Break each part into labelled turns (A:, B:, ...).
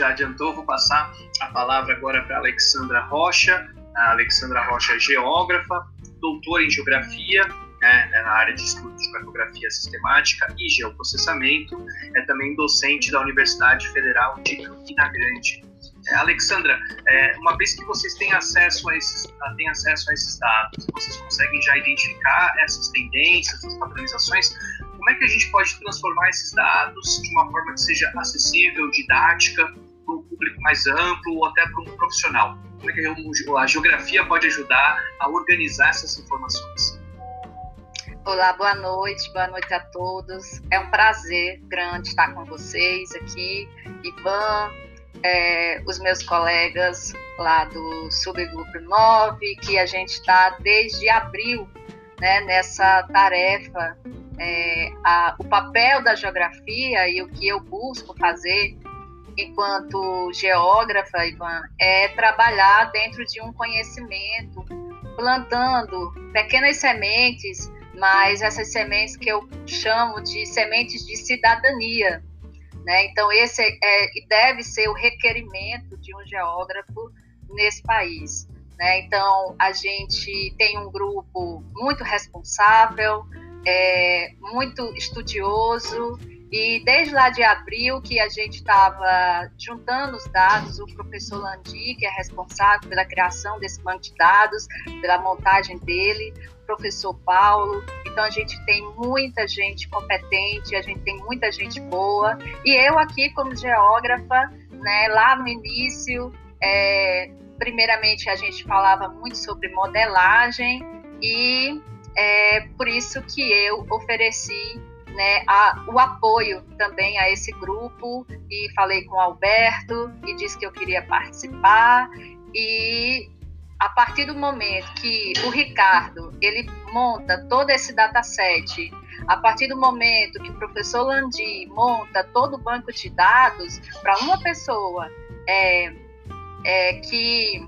A: já adiantou, vou passar a palavra agora para Alexandra Rocha. A Alexandra Rocha é geógrafa, doutora em geografia, né, na área de estudo de cartografia sistemática e geoprocessamento. É também docente da Universidade Federal de Campina Grande. É, Alexandra, é, uma vez que vocês têm acesso a esses, têm acesso a esses dados, vocês conseguem já identificar essas tendências, essas padronizações, como é que a gente pode transformar esses dados de uma forma que seja acessível, didática, mais amplo ou até para um profissional? Como é que a geografia pode ajudar a organizar essas informações?
B: Olá, boa noite, boa noite a todos. É um prazer grande estar com vocês aqui. Ivan, é, os meus colegas lá do Subgrupo 9, que a gente está desde abril né, nessa tarefa. É, a, o papel da geografia e o que eu busco fazer enquanto geógrafa, Ivan, é trabalhar dentro de um conhecimento, plantando pequenas sementes, mas essas sementes que eu chamo de sementes de cidadania, né? Então, esse é, deve ser o requerimento de um geógrafo nesse país. Né? Então, a gente tem um grupo muito responsável, é, muito estudioso, e desde lá de abril que a gente estava juntando os dados, o professor Landi, que é responsável pela criação desse banco de dados, pela montagem dele, o professor Paulo. Então a gente tem muita gente competente, a gente tem muita gente boa. E eu aqui como geógrafa, né, lá no início, é, primeiramente a gente falava muito sobre modelagem e é por isso que eu ofereci né, a, o apoio também a esse grupo. E falei com o Alberto e disse que eu queria participar. E a partir do momento que o Ricardo ele monta todo esse dataset, a partir do momento que o professor Landi monta todo o banco de dados para uma pessoa é, é, que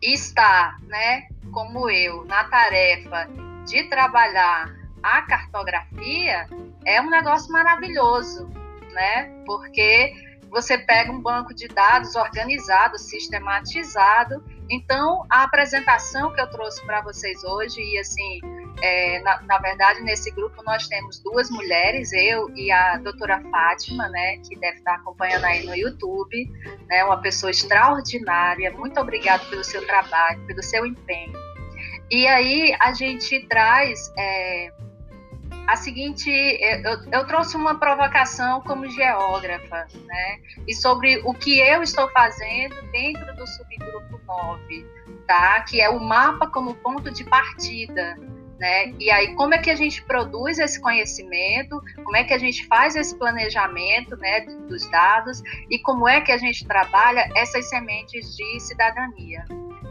B: está, né, como eu, na tarefa de trabalhar a cartografia é um negócio maravilhoso, né? Porque você pega um banco de dados organizado, sistematizado. Então, a apresentação que eu trouxe para vocês hoje, e assim, é, na, na, verdade, nesse grupo nós temos duas mulheres, eu e a doutora Fátima, né, que deve estar acompanhando aí no YouTube, né, uma pessoa extraordinária. Muito obrigada pelo seu trabalho, pelo seu empenho. E aí a gente traz é, a seguinte, eu, eu, trouxe uma provocação como geógrafa, né? E sobre o que eu estou fazendo dentro do subgrupo 9, tá? Que é o mapa como ponto de partida, né? E aí como é que a gente produz esse conhecimento? Como é que a gente faz esse planejamento, né, dos dados e como é que a gente trabalha essas sementes de cidadania?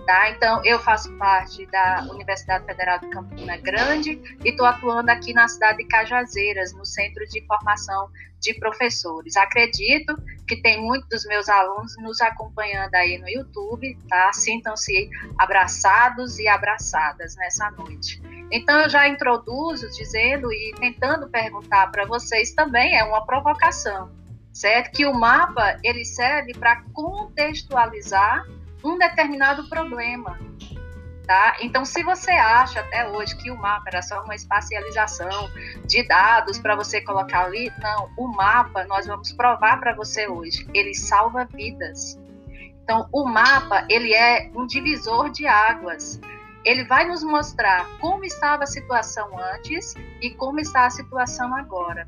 B: Tá? Então, eu faço parte da Universidade Federal de Campina Grande e estou atuando aqui na cidade de Cajazeiras, no Centro de Formação de Professores. Acredito que tem muitos dos meus alunos nos acompanhando aí no YouTube, tá? Sintam-se abraçados e abraçadas nessa noite. Então, eu já introduzo dizendo e tentando perguntar para vocês também, é uma provocação, certo? Que o mapa, ele serve para contextualizar um determinado problema. Tá? Então, se você acha até hoje que o mapa era só uma espacialização de dados para você colocar ali, não, o mapa nós vamos provar para você hoje, ele salva vidas. Então, o mapa, ele é um divisor de águas. Ele vai nos mostrar como estava a situação antes e como está a situação agora,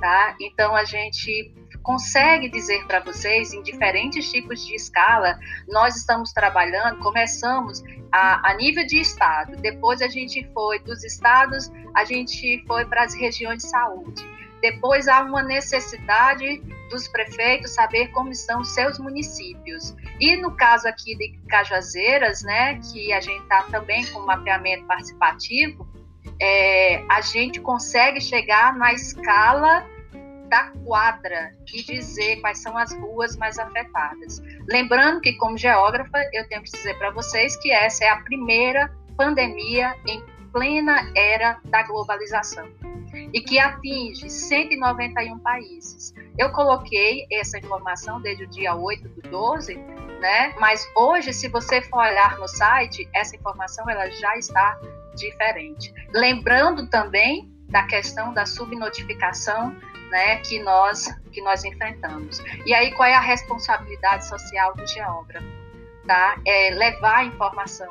B: tá? Então, a gente consegue dizer para vocês, em diferentes tipos de escala, nós estamos trabalhando, começamos a, a nível de estado, depois a gente foi dos estados, a gente foi para as regiões de saúde. Depois há uma necessidade dos prefeitos saber como os seus municípios. E no caso aqui de Cajazeiras, né, que a gente está também com mapeamento participativo, é, a gente consegue chegar na escala da quadra e dizer quais são as ruas mais afetadas. Lembrando que, como geógrafa, eu tenho que dizer para vocês que essa é a primeira pandemia em plena era da globalização. e que atinge 191 países. Eu coloquei essa informação desde o dia 8 do 12, né? Mas hoje, se você for olhar no site, essa informação ela já está diferente. Lembrando também da questão da subnotificação, né, que nós que nós enfrentamos. E aí qual é a responsabilidade social do geógrafo? Tá? É levar a informação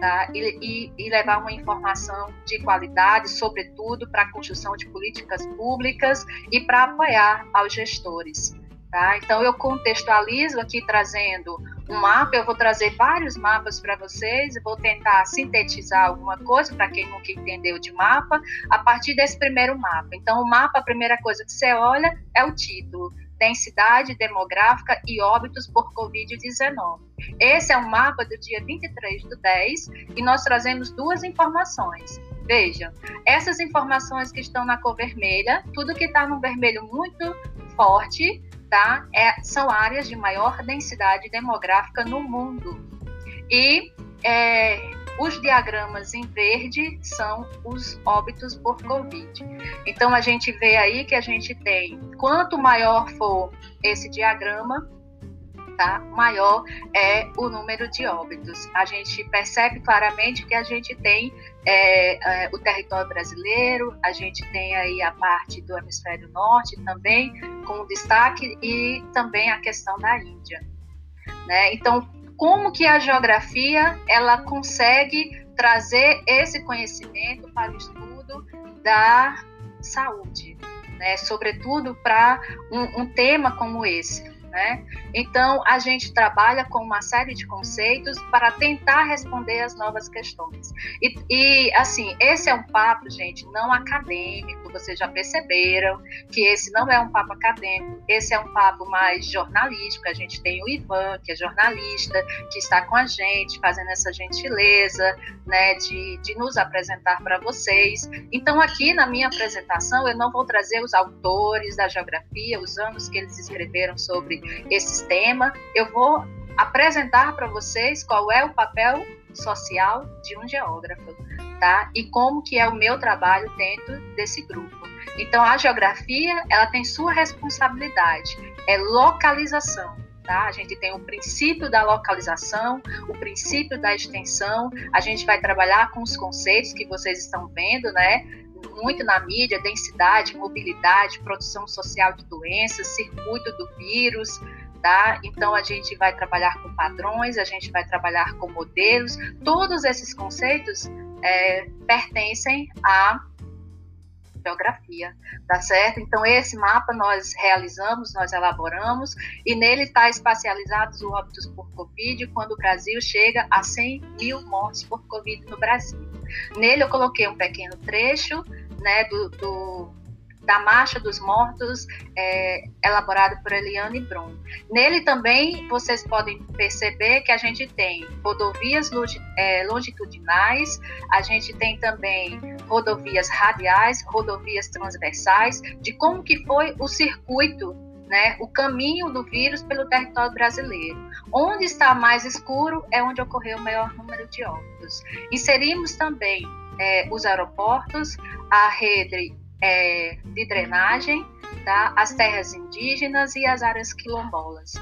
B: tá? e, e, e levar uma informação de qualidade, sobretudo para a construção de políticas públicas e para apoiar aos gestores. Tá? Então, eu contextualizo aqui trazendo um mapa, eu vou trazer vários mapas para vocês, vou tentar sintetizar alguma coisa para quem nunca entendeu de mapa, a partir desse primeiro mapa. Então, o mapa, a primeira coisa que você olha é o título densidade demográfica e óbitos por Covid-19. Esse é um mapa do dia 23 do 10 e nós trazemos duas informações. Vejam, essas informações que estão na cor vermelha, tudo que está no vermelho muito forte, tá? É, são áreas de maior densidade demográfica no mundo. E é, os diagramas em verde são os óbitos por Covid. Então a gente vê aí que a gente tem, quanto maior for esse diagrama, tá? maior é o número de óbitos. A gente percebe claramente que a gente tem é, é, o território brasileiro, a gente tem aí a parte do hemisfério norte também, com destaque, e também a questão da Índia. Né? Então, como que a geografia ela consegue trazer esse conhecimento para o estudo da saúde, né? sobretudo para um, um tema como esse. Né? Então, a gente trabalha com uma série de conceitos para tentar responder as novas questões. E, e, assim, esse é um papo, gente, não acadêmico, vocês já perceberam que esse não é um papo acadêmico, esse é um papo mais jornalístico. A gente tem o Ivan, que é jornalista, que está com a gente, fazendo essa gentileza né, de, de nos apresentar para vocês. Então, aqui na minha apresentação, eu não vou trazer os autores da geografia, os anos que eles escreveram sobre esse sistema, eu vou apresentar para vocês qual é o papel social de um geógrafo, tá? E como que é o meu trabalho dentro desse grupo. Então a geografia, ela tem sua responsabilidade, é localização, tá? A gente tem o princípio da localização, o princípio da extensão, a gente vai trabalhar com os conceitos que vocês estão vendo, né? muito na mídia, densidade, mobilidade, produção social de doenças, circuito do vírus, tá? Então a gente vai trabalhar com padrões, a gente vai trabalhar com modelos, todos esses conceitos é, pertencem à geografia, tá certo? Então esse mapa nós realizamos, nós elaboramos e nele está espacializados os óbitos por Covid quando o Brasil chega a 100 mil mortes por Covid no Brasil. Nele eu coloquei um pequeno trecho né, do, do da Marcha dos Mortos, é, elaborado por Eliane Brum. Nele também vocês podem perceber que a gente tem rodovias é, longitudinais, a gente tem também rodovias radiais, rodovias transversais, de como que foi o circuito né, o caminho do vírus pelo território brasileiro. Onde está mais escuro é onde ocorreu o maior número de óbitos. Inserimos também é, os aeroportos, a rede é, de drenagem, tá? as terras indígenas e as áreas quilombolas,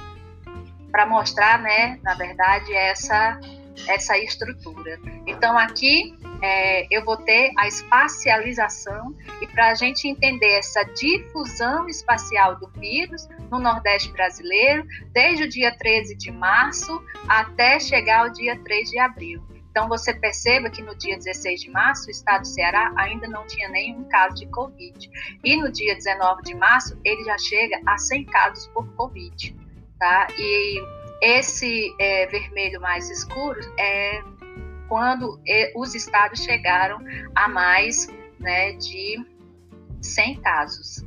B: para mostrar, né, na verdade, essa, essa estrutura. Então, aqui é, eu vou ter a espacialização e para a gente entender essa difusão espacial do vírus no Nordeste brasileiro, desde o dia 13 de março até chegar ao dia 3 de abril. Então, você perceba que no dia 16 de março, o estado do Ceará ainda não tinha nenhum caso de Covid. E no dia 19 de março, ele já chega a 100 casos por Covid. Tá? E esse é, vermelho mais escuro é quando é, os estados chegaram a mais né, de 100 casos.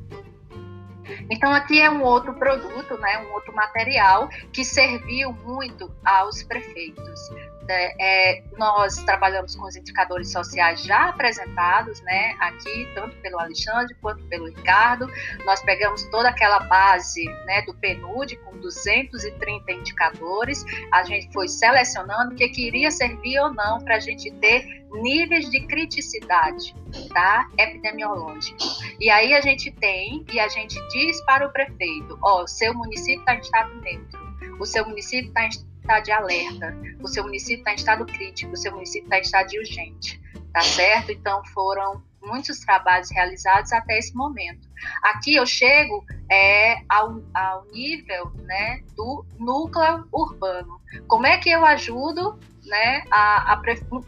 B: Então aqui é um outro produto, né, um outro material que serviu muito aos prefeitos é, nós trabalhamos com os indicadores sociais já apresentados, né, aqui, tanto pelo Alexandre quanto pelo Ricardo. Nós pegamos toda aquela base né, do PNUD com 230 indicadores, a gente foi selecionando o que queria servir ou não para a gente ter níveis de criticidade tá, epidemiológica. E aí a gente tem, e a gente diz para o prefeito, ó, oh, seu município está em estado neutro, o seu município está em estado de alerta, o seu município está em estado crítico, o seu município está em estado de urgente, tá certo? Então foram muitos trabalhos realizados até esse momento. Aqui eu chego é, ao, ao nível né, do núcleo urbano. Como é que eu ajudo né, a, a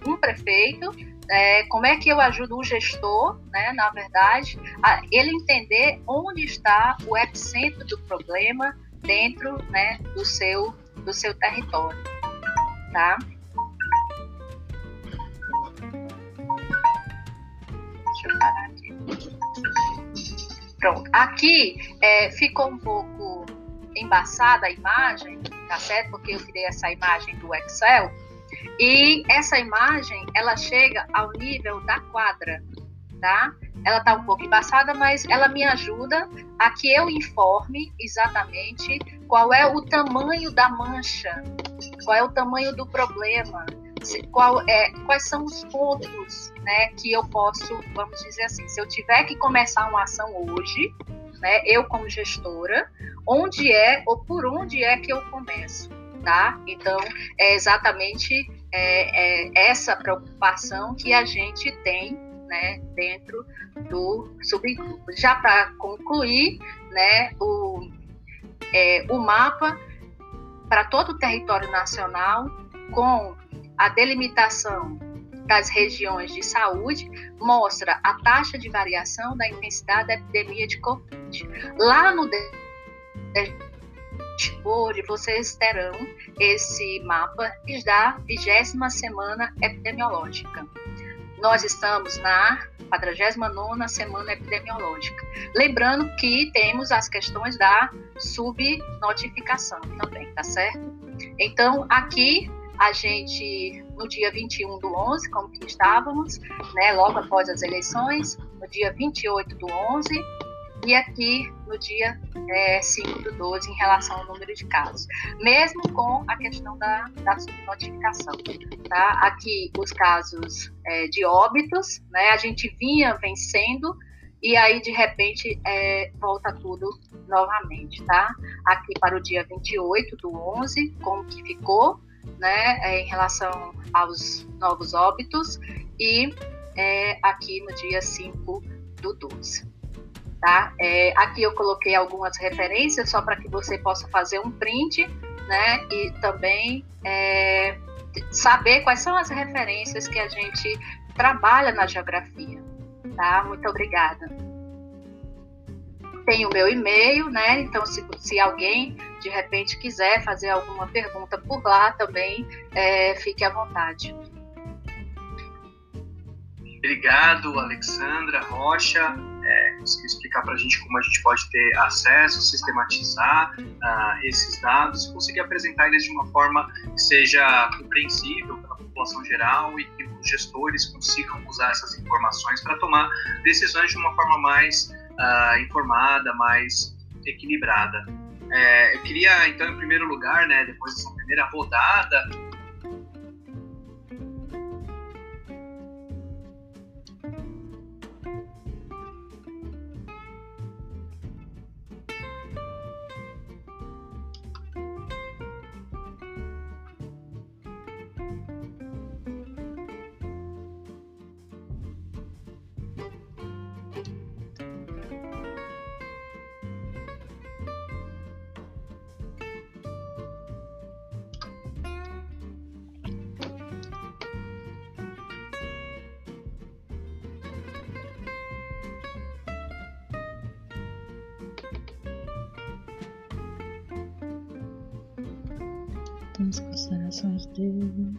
B: um prefeito é, como é que eu ajudo o gestor, né, na verdade, a ele entender onde está o epicentro do problema dentro né, do seu do seu território, tá? Deixa eu parar aqui. Pronto. Aqui é, ficou um pouco embaçada a imagem, tá certo? Porque eu tirei essa imagem do Excel. E essa imagem, ela chega ao nível da quadra, tá? Ela tá um pouco embaçada, mas ela me ajuda a que eu informe exatamente qual é o tamanho da mancha, qual é o tamanho do problema, qual é, quais são os pontos né, que eu posso, vamos dizer assim, se eu tiver que começar uma ação hoje, né, eu como gestora, onde é ou por onde é que eu começo, tá? Então, é exatamente é, é essa preocupação que a gente tem né, dentro do subgrupo. Já para concluir, né, o, é, o mapa para todo o território nacional, com a delimitação das regiões de saúde, mostra a taxa de variação da intensidade da epidemia de Covid. Lá no dashboard, vocês terão esse mapa da vigésima semana epidemiológica. Nós estamos na 49 semana epidemiológica. Lembrando que temos as questões da subnotificação também, tá certo? Então, aqui a gente, no dia 21 do 11, como que estávamos, né, logo após as eleições, no dia 28 do 11, e aqui no dia é, 5 do 12 em relação ao número de casos, mesmo com a questão da, da subnotificação. Tá? Aqui os casos é, de óbitos, né, a gente vinha vencendo e aí de repente é, volta tudo novamente, tá? Aqui para o dia 28 do 11, como que ficou, né, é, em relação aos novos óbitos e é, aqui no dia 5 do 12. Tá? É, aqui eu coloquei algumas referências só para que você possa fazer um print, né? E também é, saber quais são as referências que a gente trabalha na geografia, tá? Muito obrigada. Tem o meu e-mail, né? Então, se, se alguém de repente quiser fazer alguma pergunta por lá também, é, fique à vontade.
A: Obrigado, Alexandra Rocha é, conseguir explicar para a gente como a gente pode ter acesso, sistematizar uh, esses dados conseguir apresentar eles de uma forma que seja compreensível para a população geral e que os gestores consigam usar essas informações para tomar decisões de uma forma mais uh, informada, mais equilibrada. É, eu queria, então, em primeiro lugar, né, depois dessa primeira rodada,
C: as considerações dele.